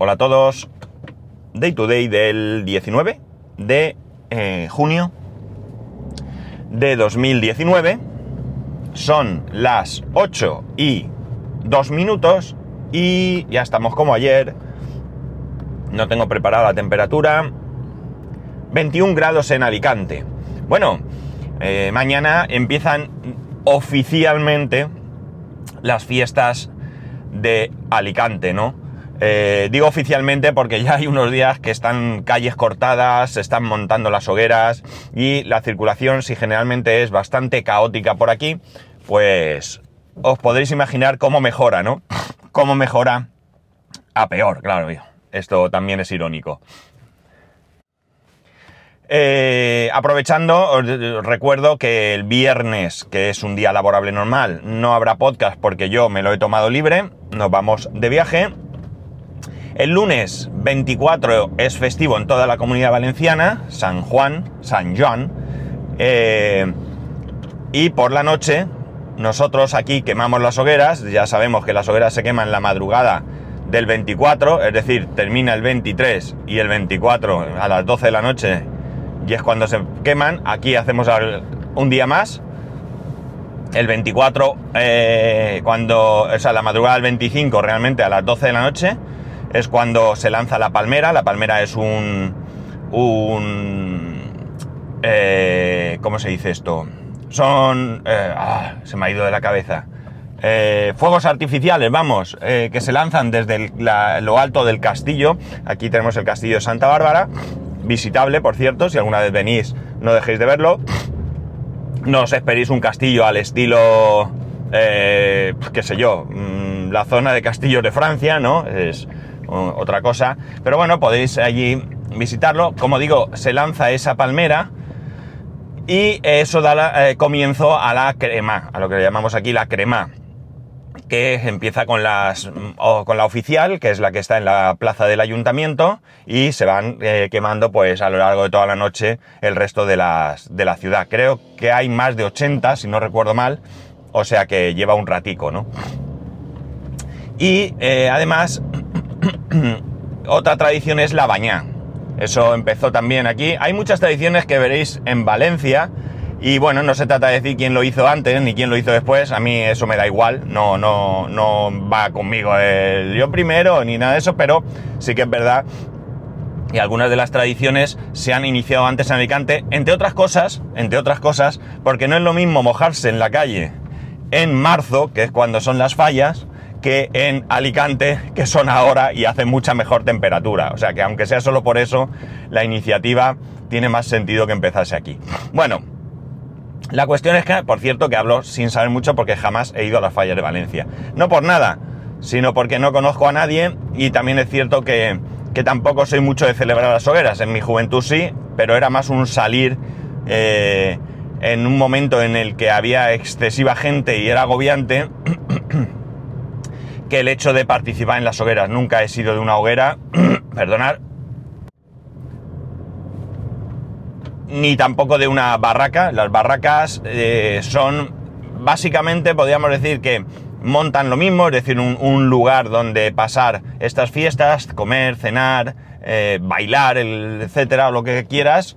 Hola a todos. Day to day del 19 de eh, junio de 2019. Son las 8 y 2 minutos y ya estamos como ayer. No tengo preparada la temperatura. 21 grados en Alicante. Bueno, eh, mañana empiezan oficialmente las fiestas de Alicante, ¿no? Eh, digo oficialmente porque ya hay unos días que están calles cortadas, se están montando las hogueras y la circulación, si generalmente es bastante caótica por aquí, pues os podréis imaginar cómo mejora, ¿no? Cómo mejora a peor, claro. Esto también es irónico. Eh, aprovechando, os recuerdo que el viernes, que es un día laborable normal, no habrá podcast porque yo me lo he tomado libre, nos vamos de viaje. El lunes 24 es festivo en toda la comunidad valenciana, San Juan, San Juan. Eh, y por la noche, nosotros aquí quemamos las hogueras, ya sabemos que las hogueras se queman la madrugada del 24, es decir, termina el 23 y el 24 a las 12 de la noche y es cuando se queman. Aquí hacemos un día más. El 24, eh, cuando, o sea, la madrugada del 25, realmente a las 12 de la noche, es cuando se lanza la palmera. La palmera es un. un eh, ¿Cómo se dice esto? Son. Eh, ah, se me ha ido de la cabeza. fuegos artificiales, vamos, que se lanzan desde lo alto del castillo. Aquí tenemos el castillo de Santa Bárbara visitable, por cierto, si alguna vez venís no dejéis de verlo. No os esperéis un castillo al estilo, eh, qué sé yo, mm, la zona de castillos de Francia, ¿no? Es otra cosa. Pero bueno, podéis allí visitarlo. Como digo, se lanza esa palmera y eso da eh, comienzo a la crema, a lo que le llamamos aquí la crema que empieza con, las, con la oficial, que es la que está en la plaza del ayuntamiento, y se van eh, quemando pues a lo largo de toda la noche el resto de, las, de la ciudad. Creo que hay más de 80, si no recuerdo mal, o sea que lleva un ratico, ¿no? Y eh, además, otra tradición es la bañá. Eso empezó también aquí. Hay muchas tradiciones que veréis en Valencia, y bueno, no se trata de decir quién lo hizo antes ni quién lo hizo después, a mí eso me da igual, no, no, no va conmigo el yo primero ni nada de eso, pero sí que es verdad que algunas de las tradiciones se han iniciado antes en Alicante, entre otras cosas, entre otras cosas, porque no es lo mismo mojarse en la calle en marzo, que es cuando son las fallas, que en Alicante, que son ahora y hace mucha mejor temperatura. O sea que aunque sea solo por eso, la iniciativa tiene más sentido que empezase aquí. Bueno, la cuestión es que, por cierto, que hablo sin saber mucho porque jamás he ido a las fallas de Valencia. No por nada, sino porque no conozco a nadie y también es cierto que, tampoco soy mucho de celebrar las hogueras. En mi juventud sí, pero era más un salir eh, en un momento en el que había excesiva gente y era agobiante que el hecho de participar en las hogueras. Nunca he sido de una hoguera, perdonar, ni tampoco de una barraca. Las barracas eh, son básicamente, podríamos decir que montan lo mismo, es decir, un, lugar donde pasar estas fiestas, comer, cenar, eh, bailar, etcétera, o lo que quieras,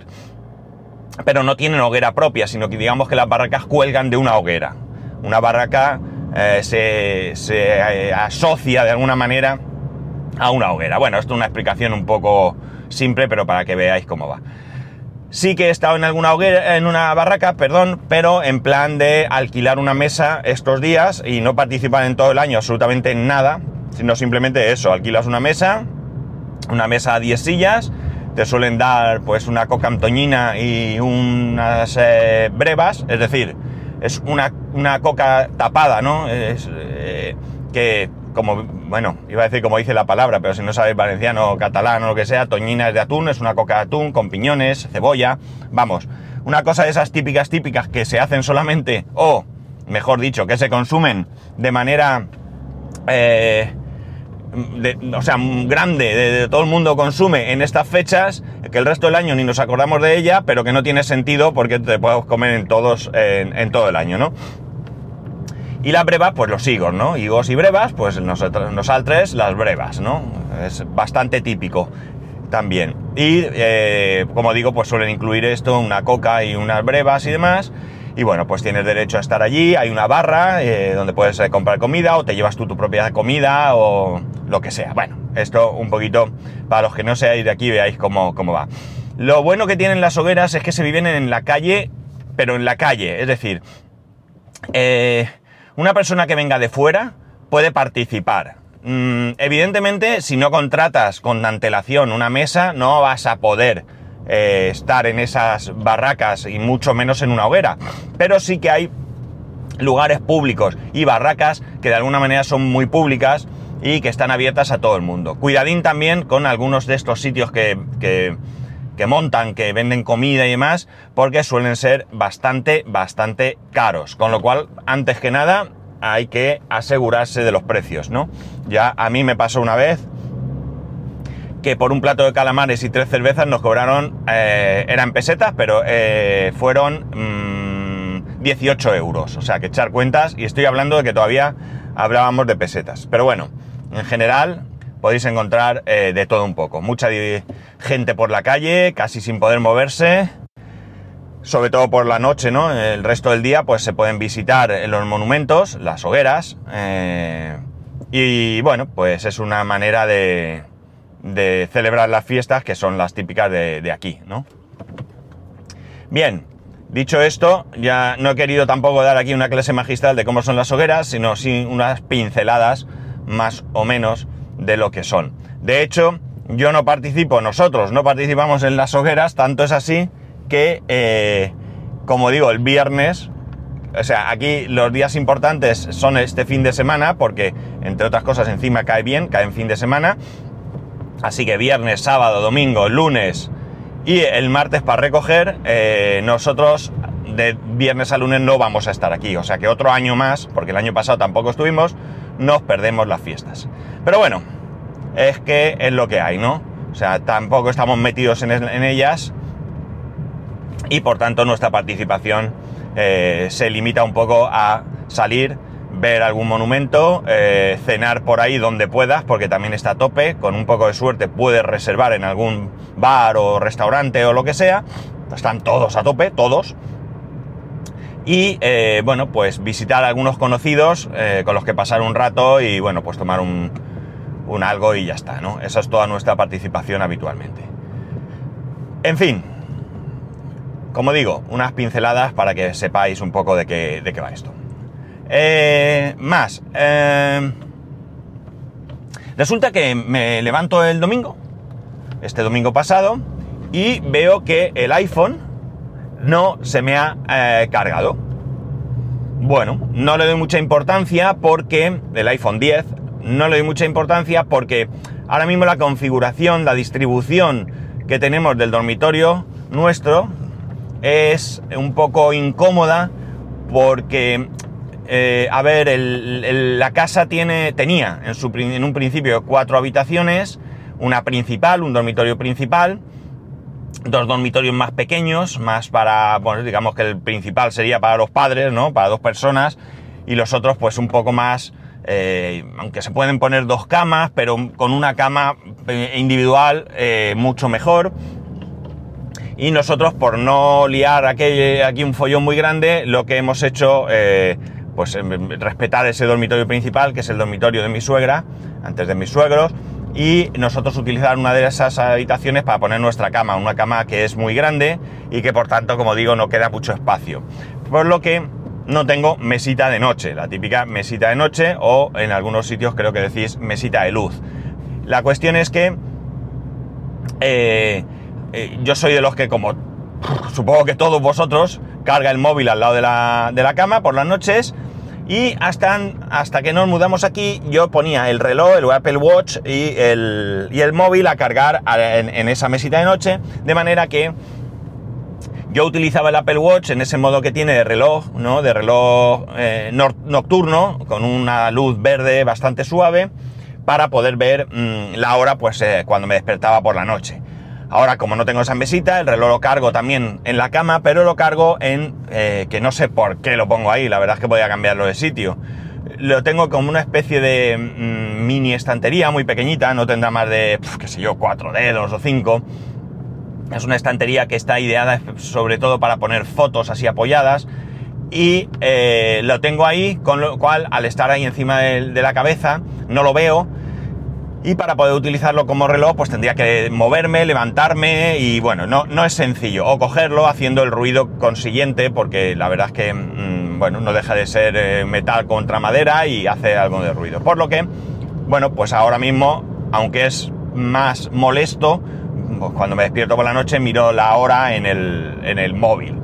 pero no tienen hoguera propia, sino que digamos que las barracas cuelgan de una hoguera. Una barraca eh, se, se asocia de alguna manera a una hoguera. Bueno, esto es una explicación un poco simple, pero para que veáis cómo va. Sí que he estado en alguna hoguera, en una barraca, perdón, pero en plan de alquilar una mesa estos días y no participar en todo el año absolutamente en nada, sino simplemente eso, alquilas una mesa, una mesa a 10 sillas, te suelen dar pues una coca antoñina y unas eh, brevas, es decir, es una, una coca tapada, ¿no? Es, eh, que como, bueno, iba a decir como dice la palabra, pero si no sabéis valenciano, catalán o lo que sea, toñina es de atún, es una coca de atún con piñones, cebolla, vamos, una cosa de esas típicas, típicas que se hacen solamente, o, mejor dicho, que se consumen de manera, eh, o sea, grande, de, todo el mundo consume en estas fechas, que el resto del año ni nos acordamos de ella, pero que no tiene sentido porque te puedes comer en todos, en todo el año, ¿no? Y las brevas, pues los higos, ¿no? Higos y brevas, pues nosotros, nosaltres las brevas, ¿no? Es bastante típico también. Y eh, como digo, pues suelen incluir esto, una coca y unas brevas y demás. Y bueno, pues tienes derecho a estar allí, hay una barra eh, donde puedes eh, comprar comida o te llevas tú tu propia comida o lo que sea. Bueno, esto un poquito, para los que no seáis de aquí, veáis cómo, cómo va. Lo bueno que tienen las hogueras es que se viven en la calle, pero en la calle, es decir, una persona que venga de fuera puede participar. Mm, evidentemente, si no contratas con antelación una mesa, no vas a poder eh, estar en esas barracas y mucho menos en una hoguera. Pero sí que hay lugares públicos y barracas que de alguna manera son muy públicas y que están abiertas a todo el mundo. Cuidadín también con algunos de estos sitios que, que, que montan, que venden comida y demás, porque suelen ser bastante, bastante caros. Con lo cual, antes que nada, hay que asegurarse de los precios, ¿no? Ya a mí me pasó una vez que por un plato de calamares y tres cervezas nos cobraron, eh, eran pesetas, pero eh, fueron 18 mm, euros. O sea, que echar cuentas, y estoy hablando de que todavía hablábamos de pesetas. Pero bueno, en general podéis encontrar eh, de todo un poco. Mucha gente por la calle, casi sin poder moverse sobre todo por la noche, ¿no? El resto del día, pues se pueden visitar los monumentos, las hogueras, y bueno, pues es una manera de, de, celebrar las fiestas que son las típicas de, aquí, ¿no? Bien, dicho esto, ya no he querido tampoco dar aquí una clase magistral de cómo son las hogueras, sino sí unas pinceladas más o menos de lo que son. De hecho, yo no participo, nosotros no participamos en las hogueras, tanto es así que, eh, como digo, el viernes, o sea, aquí los días importantes son este fin de semana, porque entre otras cosas encima cae bien, cae en fin de semana. Así que viernes, sábado, domingo, lunes y el martes para recoger, eh, nosotros de viernes a lunes no vamos a estar aquí. O sea que otro año más, porque el año pasado tampoco estuvimos, nos perdemos las fiestas. Pero bueno, es que es lo que hay, ¿no? O sea, tampoco estamos metidos en, ellas y por tanto nuestra participación eh, se limita un poco a salir, ver algún monumento, eh, cenar por ahí donde puedas, porque también está a tope, con un poco de suerte puedes reservar en algún bar o restaurante o lo que sea, están todos a tope, todos. Y eh, bueno, pues visitar a algunos conocidos con los que pasar un rato y bueno, pues tomar un, un algo y ya está, ¿no? Esa es toda nuestra participación habitualmente. En fin, como digo, unas pinceladas para que sepáis un poco de qué, de qué va esto. Eh, más. Eh, resulta que me levanto el domingo, este domingo pasado, y veo que el iPhone no se me ha eh, cargado. Bueno, no le doy mucha importancia porque el iPhone 10 no le doy mucha importancia porque ahora mismo la configuración, la distribución que tenemos del dormitorio nuestro, es un poco incómoda porque, eh, a ver, la casa tiene, tenía en, su, en un principio cuatro habitaciones, una principal, un dormitorio principal, dos dormitorios más pequeños, más para, bueno, digamos que el principal sería para los padres, ¿no? Para dos personas, y los otros pues un poco más, eh, aunque se pueden poner dos camas, pero con una cama eh, individual mucho mejor y nosotros, por no liar aquí, un follón muy grande, lo que hemos hecho, pues em, respetar ese dormitorio principal, que es el dormitorio de mi suegra, antes de mis suegros, y nosotros utilizar una de esas habitaciones para poner nuestra cama, una cama que es muy grande y que por tanto, como digo, no queda mucho espacio. Por lo que no tengo mesita de noche, la típica mesita de noche o en algunos sitios creo que decís mesita de luz. La cuestión es que eh, eh, yo soy de los que, como supongo que todos vosotros, carga el móvil al lado de la, cama por las noches. Y hasta, hasta que nos mudamos aquí, yo ponía el reloj, el Apple Watch y el, y el móvil a cargar en, esa mesita de noche, de manera que yo utilizaba el Apple Watch en ese modo que tiene de reloj, ¿no? De reloj eh, nocturno, con una luz verde bastante suave, para poder ver mm, la hora, pues, eh, cuando me despertaba por la noche. Ahora, como no tengo esa mesita, el reloj lo cargo también en la cama, pero lo cargo en... Eh, que no sé por qué lo pongo ahí, la verdad es que voy a cambiarlo de sitio. Lo tengo como una especie de mm, mini estantería muy pequeñita, no tendrá más de, qué sé yo, cuatro dedos o cinco. Es una estantería que está ideada sobre todo para poner fotos así apoyadas. Y eh, lo tengo ahí, con lo cual al estar ahí encima de la cabeza, no lo veo y para poder utilizarlo como reloj, pues tendría que moverme, levantarme y bueno, no, no es sencillo. O cogerlo haciendo el ruido consiguiente, porque la verdad es que, mm, bueno, no deja de ser eh, metal contra madera y hace algo de ruido. Por lo que, bueno, pues ahora mismo, aunque es más molesto, pues cuando me despierto por la noche miro la hora en el, en el móvil.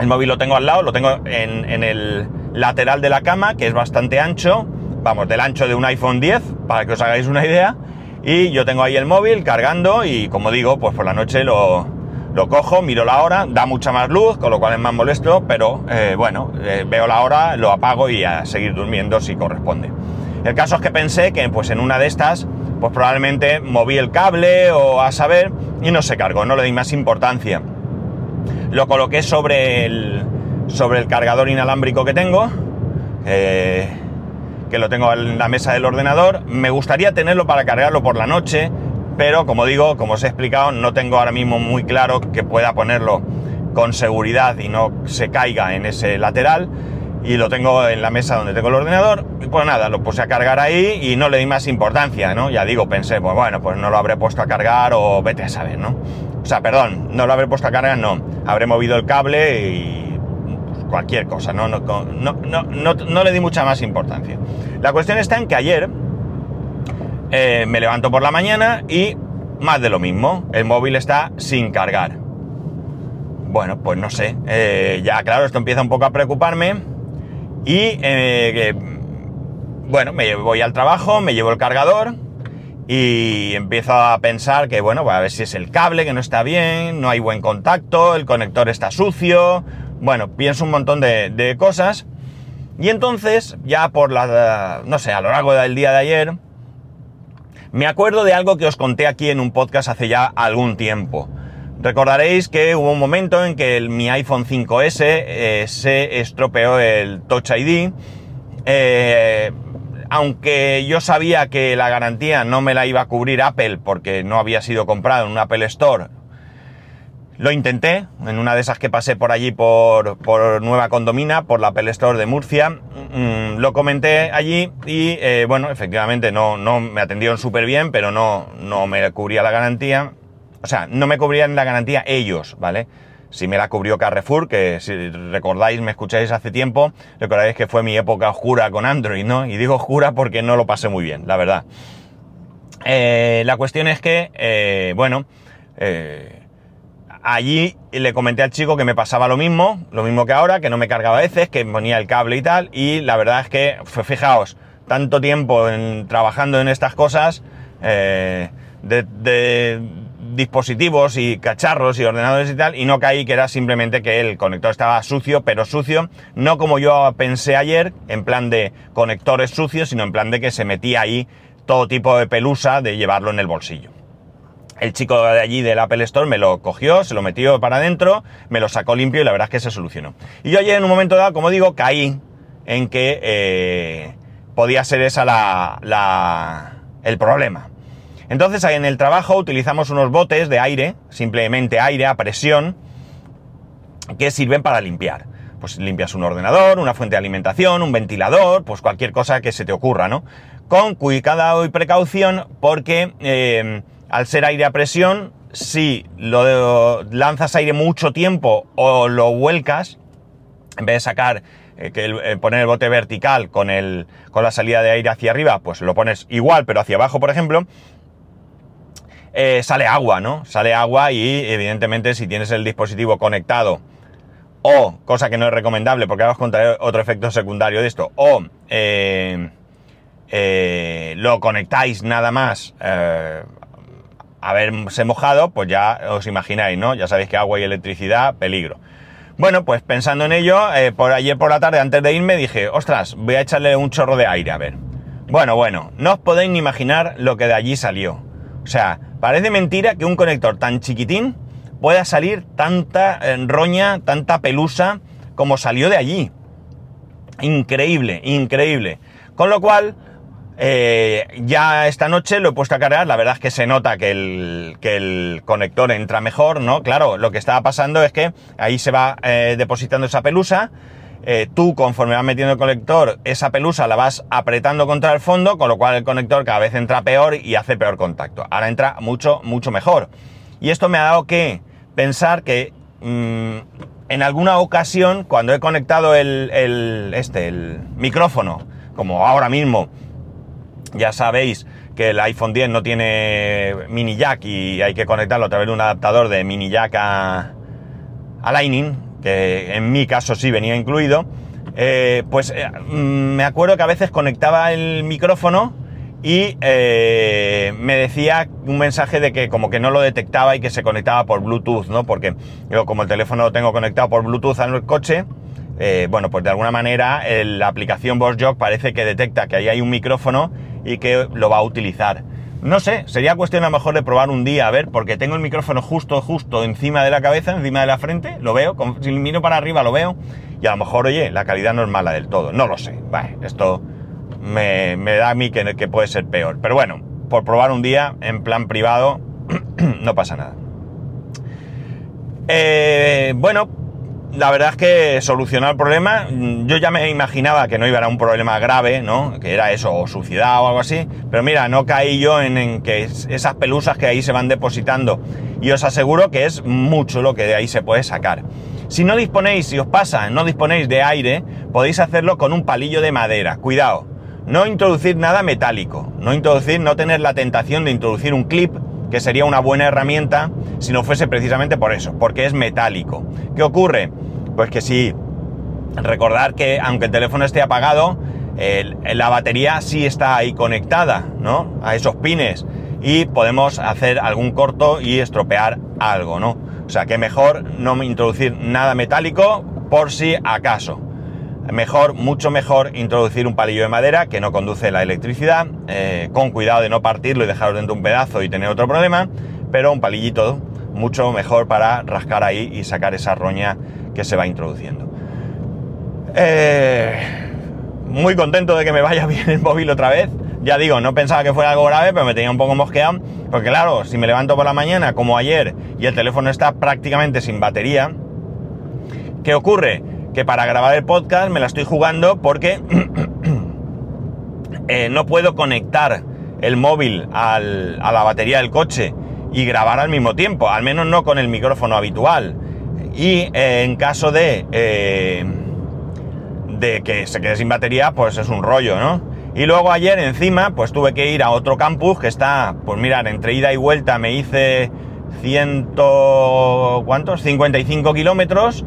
El móvil lo tengo al lado, lo tengo en, en el lateral de la cama, que es bastante ancho vamos, del ancho de un iPhone 10, para que os hagáis una idea. Y yo tengo ahí el móvil cargando y como digo, pues por la noche lo, cojo, miro la hora, da mucha más luz, con lo cual es más molesto, pero eh, bueno, eh, veo la hora, lo apago y a seguir durmiendo si corresponde. El caso es que pensé que pues en una de estas, pues probablemente moví el cable o a saber y no se cargó, no le di más importancia. Lo coloqué sobre el, sobre el cargador inalámbrico que tengo. Eh, que lo tengo en la mesa del ordenador. Me gustaría tenerlo para cargarlo por la noche, pero como digo, como os he explicado, no tengo ahora mismo muy claro que pueda ponerlo con seguridad y no se caiga en ese lateral. Y lo tengo en la mesa donde tengo el ordenador. Y pues nada, lo puse a cargar ahí y no le di más importancia, ¿no? Ya digo, pensé, pues bueno, pues no lo habré puesto a cargar o vete a saber, ¿no? O sea, perdón, no lo habré puesto a cargar, no. Habré movido el cable y cualquier cosa, no, no, no, no, le di mucha más importancia. La cuestión está en que ayer eh, me levanto por la mañana y más de lo mismo, el móvil está sin cargar. Bueno, pues no sé, eh, ya claro, esto empieza un poco a preocuparme y eh, bueno, me voy al trabajo, me llevo el cargador y empiezo a pensar que bueno, a ver si es el cable que no está bien, no hay buen contacto, el conector está sucio, bueno, pienso un montón de, cosas. Y entonces, ya por la, no sé, a lo largo del día de ayer, me acuerdo de algo que os conté aquí en un podcast hace ya algún tiempo. Recordaréis que hubo un momento en que mi iPhone 5S eh, se estropeó el Touch ID. Eh, aunque yo sabía que la garantía no me la iba a cubrir Apple porque no había sido comprado en un Apple Store lo intenté, en una de esas que pasé por allí por, Nueva Condomina, por la Apple de Murcia, mm, lo comenté allí y eh, bueno, efectivamente no, no me atendieron súper bien, pero no, no me cubría la garantía. O sea, no me cubrían la garantía ellos, ¿vale? Si me la cubrió Carrefour, que si recordáis, me escucháis hace tiempo, recordáis que fue mi época oscura con Android, ¿no? Y digo oscura porque no lo pasé muy bien, la verdad. Eh, la cuestión es que, eh, bueno, allí le comenté al chico que me pasaba lo mismo, lo mismo que ahora, que no me cargaba veces, que ponía el cable y tal, y la verdad es que, fijaos, tanto tiempo en, trabajando en estas cosas, eh, de, dispositivos y cacharros y ordenadores y tal, y no caí que era simplemente que el conector estaba sucio, pero sucio, no como yo pensé ayer, en plan de conectores sucios, sino en plan de que se metía ahí todo tipo de pelusa de llevarlo en el bolsillo. El chico de allí del Apple Store me lo cogió, se lo metió para adentro, me lo sacó limpio y la verdad es que se solucionó. Y yo ayer en un momento dado, como digo, caí en que eh, podía ser esa la, el problema. Entonces en el trabajo utilizamos unos botes de aire, simplemente aire a presión, que sirven para limpiar. Pues limpias un ordenador, una fuente de alimentación, un ventilador, pues cualquier cosa que se te ocurra, ¿no? Con cuidado y precaución porque... Eh, al ser aire a presión, si lo lanzas aire mucho tiempo o lo vuelcas, en vez de sacar, eh, que eh, poner el bote vertical con, el, con la salida de aire hacia arriba, pues lo pones igual, pero hacia abajo, por ejemplo, eh, sale agua, ¿no? Sale agua y evidentemente si tienes el dispositivo conectado o, cosa que no es recomendable porque vamos contra otro efecto secundario de esto, o lo conectáis nada más haberse mojado, pues ya os imagináis, ¿no? Ya sabéis que agua y electricidad, peligro. Bueno, pues pensando en ello, eh, por ayer por la tarde, antes de irme, dije, ostras, voy a echarle un chorro de aire, a ver. Bueno, bueno, no os podéis ni imaginar lo que de allí salió. O sea, Parece mentira que un conector tan chiquitín pueda salir tanta eh, roña, tanta pelusa como salió de allí. Increíble, increíble. Con lo cual, eh, ya esta noche lo he puesto a cargar, la verdad es que se nota que el, conector entra mejor, ¿no? Claro, lo que estaba pasando es que ahí se va eh, depositando esa pelusa, eh, tú conforme vas metiendo el conector, esa pelusa la vas apretando contra el fondo, con lo cual el conector cada vez entra peor y hace peor contacto. Ahora entra mucho, mucho mejor. Y esto me ha dado que pensar que mm, en alguna ocasión, cuando he conectado el, este, el micrófono, como ahora mismo, ya sabéis que el iPhone 10 no tiene mini jack y hay que conectarlo a través de un adaptador de mini jack a, Lightning, que en mi caso sí venía incluido. Eh, pues eh, mm, me acuerdo que a veces conectaba el micrófono y eh, me decía un mensaje de que como que no lo detectaba y que se conectaba por Bluetooth, ¿no? Porque yo como el teléfono lo tengo conectado por Bluetooth al coche, bueno, pues de alguna manera la aplicación VoiceJog parece que detecta que ahí hay un micrófono y que lo va a utilizar. No sé, sería cuestión a lo mejor de probar un día, a ver, porque tengo el micrófono justo, justo encima de la cabeza, encima de la frente, lo veo, si miro para arriba lo veo, y a lo mejor, oye, la calidad no es mala del todo, no lo sé, vale, esto me, da a mí que, que puede ser peor, pero bueno, por probar un día en plan privado, no pasa nada. Eh, bueno, la verdad es que solucionar el problema, mm, yo ya me imaginaba que no iba a ser un problema grave, ¿no? Que era eso, o suicidad o algo así. Pero mira, no caí yo en, que esas pelusas que ahí se van depositando. Y os aseguro que es mucho lo que de ahí se puede sacar. Si no disponéis, si os pasa, no disponéis de aire, podéis hacerlo con un palillo de madera. Cuidado, no introducir nada metálico. No introducir, no tener la tentación de introducir un clip que sería una buena herramienta si no fuese precisamente por eso, porque es metálico. ¿Qué ocurre? Pues que sí, recordar que aunque el teléfono esté apagado, la batería sí está ahí conectada, ¿no? A esos pines y podemos hacer algún corto y estropear algo, ¿no? O sea que mejor no introducir nada metálico por si acaso. Mejor, mucho mejor introducir un palillo de madera que no conduce la electricidad, eh, con cuidado de no partirlo y dejarlo dentro de un pedazo y tener otro problema, pero un palillito mucho mejor para rascar ahí y sacar esa roña que se va introduciendo. Eh, muy contento de que me vaya bien el móvil otra vez. Ya digo, no pensaba que fuera algo grave, pero me tenía un poco mosqueado. Porque claro, si me levanto por la mañana como ayer y el teléfono está prácticamente sin batería, ¿qué ocurre? Que para grabar el podcast me la estoy jugando porque eh, no puedo conectar el móvil a la batería del coche y grabar al mismo tiempo, al menos no con el micrófono habitual. Y eh, en caso de, eh, de que se quede sin batería, pues es un rollo, ¿no? Y luego ayer encima, pues tuve que ir a otro campus que está, pues mirar, entre ida y vuelta me hice ciento... ¿cuántos? 55 kilómetros.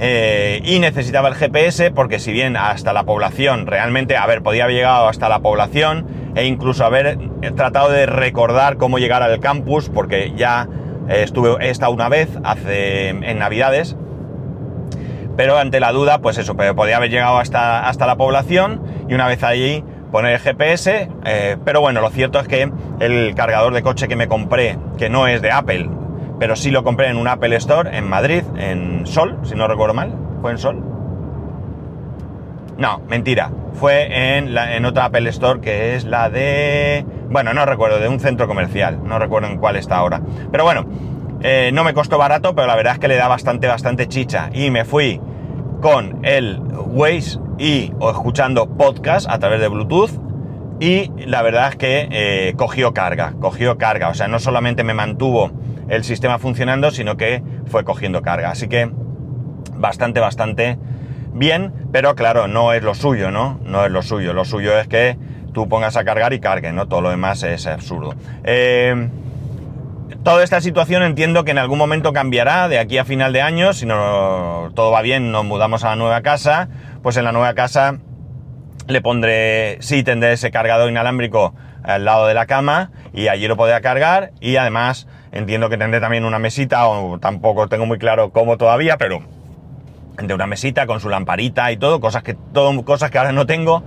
Eh, y necesitaba el GPS porque si bien hasta la población, realmente, a ver, podía haber llegado hasta la población e incluso haber tratado de recordar cómo llegar al campus porque ya eh, estuve esta una vez hace en Navidades, pero ante la duda, pues eso, podía haber llegado hasta, hasta la población y una vez allí poner el GPS, eh, pero bueno, lo cierto es que el cargador de coche que me compré, que no es de Apple, pero sí lo compré en un Apple Store en Madrid, en Sol, si no recuerdo mal, fue en Sol. No, mentira, fue en, la, en otra Apple Store que es la de bueno, no recuerdo, de un centro comercial, no recuerdo en cuál está ahora. Pero bueno, eh, no me costó barato, pero la verdad es que le da bastante, bastante chicha. Y me fui con el Waze y escuchando podcast a través de Bluetooth. Y la verdad es que eh, cogió carga, cogió carga. O sea, no solamente me mantuvo el sistema funcionando, sino que fue cogiendo carga. Así que bastante, bastante bien, pero claro, no es lo suyo, ¿no? No es lo suyo. Lo suyo es que tú pongas a cargar y cargue, ¿no? Todo lo demás es absurdo. Eh, toda esta situación entiendo que en algún momento cambiará de aquí a final de año, si no todo va bien, nos mudamos a la nueva casa, pues en la nueva casa le pondré, sí tendré ese cargador inalámbrico al lado de la cama y allí lo podré cargar y además entiendo que tendré también una mesita, o tampoco tengo muy claro cómo todavía, pero de una mesita con su lamparita y todo, cosas que, todo, cosas que ahora no tengo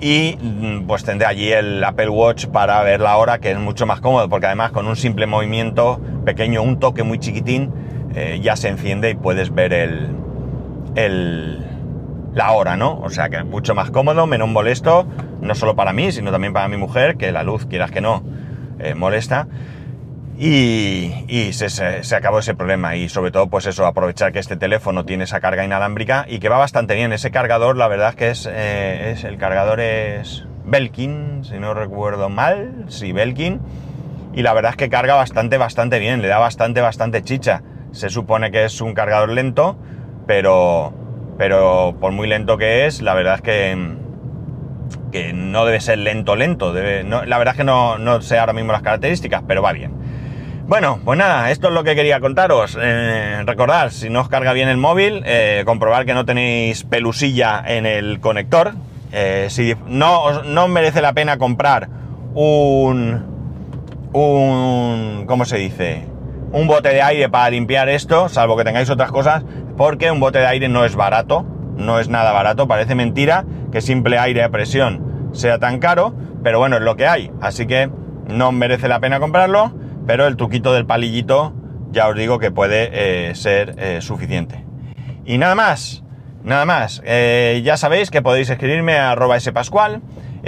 y mm, pues tendré allí el Apple Watch para ver la hora, que es mucho más cómodo, porque además con un simple movimiento pequeño, un toque muy chiquitín, eh, ya se enciende y puedes ver el, el, la hora, ¿no? O sea que es mucho más cómodo, menos molesto, no solo para mí, sino también para mi mujer, que la luz, quieras que no, eh, molesta. Y, se, acabó ese problema y sobre todo pues eso, aprovechar que este teléfono tiene esa carga inalámbrica y que va bastante bien. Ese cargador la verdad es que es, eh, es el cargador es Belkin, si no recuerdo mal, sí, Belkin. Y la verdad es que carga bastante, bastante bien, le da bastante, bastante chicha. Se supone que es un cargador lento, pero, pero por muy lento que es, la verdad es que, que no debe ser lento, lento. Debe, la verdad es que no, no sé ahora mismo las características, pero va bien. Bueno, pues nada, esto es lo que quería contaros. Eh, recordad, si no os carga bien el móvil, eh, comprobar que no tenéis pelusilla en el conector. Eh, si no, no merece la pena comprar un, un, ¿cómo se dice? Un bote de aire para limpiar esto, salvo que tengáis otras cosas, porque un bote de aire no es barato, no es nada barato, parece mentira que simple aire a presión sea tan caro, pero bueno, es lo que hay, así que no merece la pena comprarlo pero el truquito del palillito ya os digo que puede eh, ser eh, suficiente. Y nada más, nada más. Eh, ya sabéis que podéis escribirme a arroba spascual,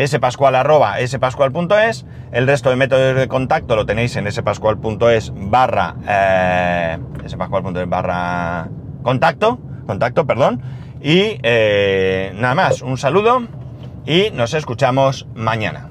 spascual arroba spascual.es. El resto de métodos de contacto lo tenéis en spascual.es barra spascual.es barra contacto, contacto, perdón. Y nada más, un saludo y nos escuchamos mañana.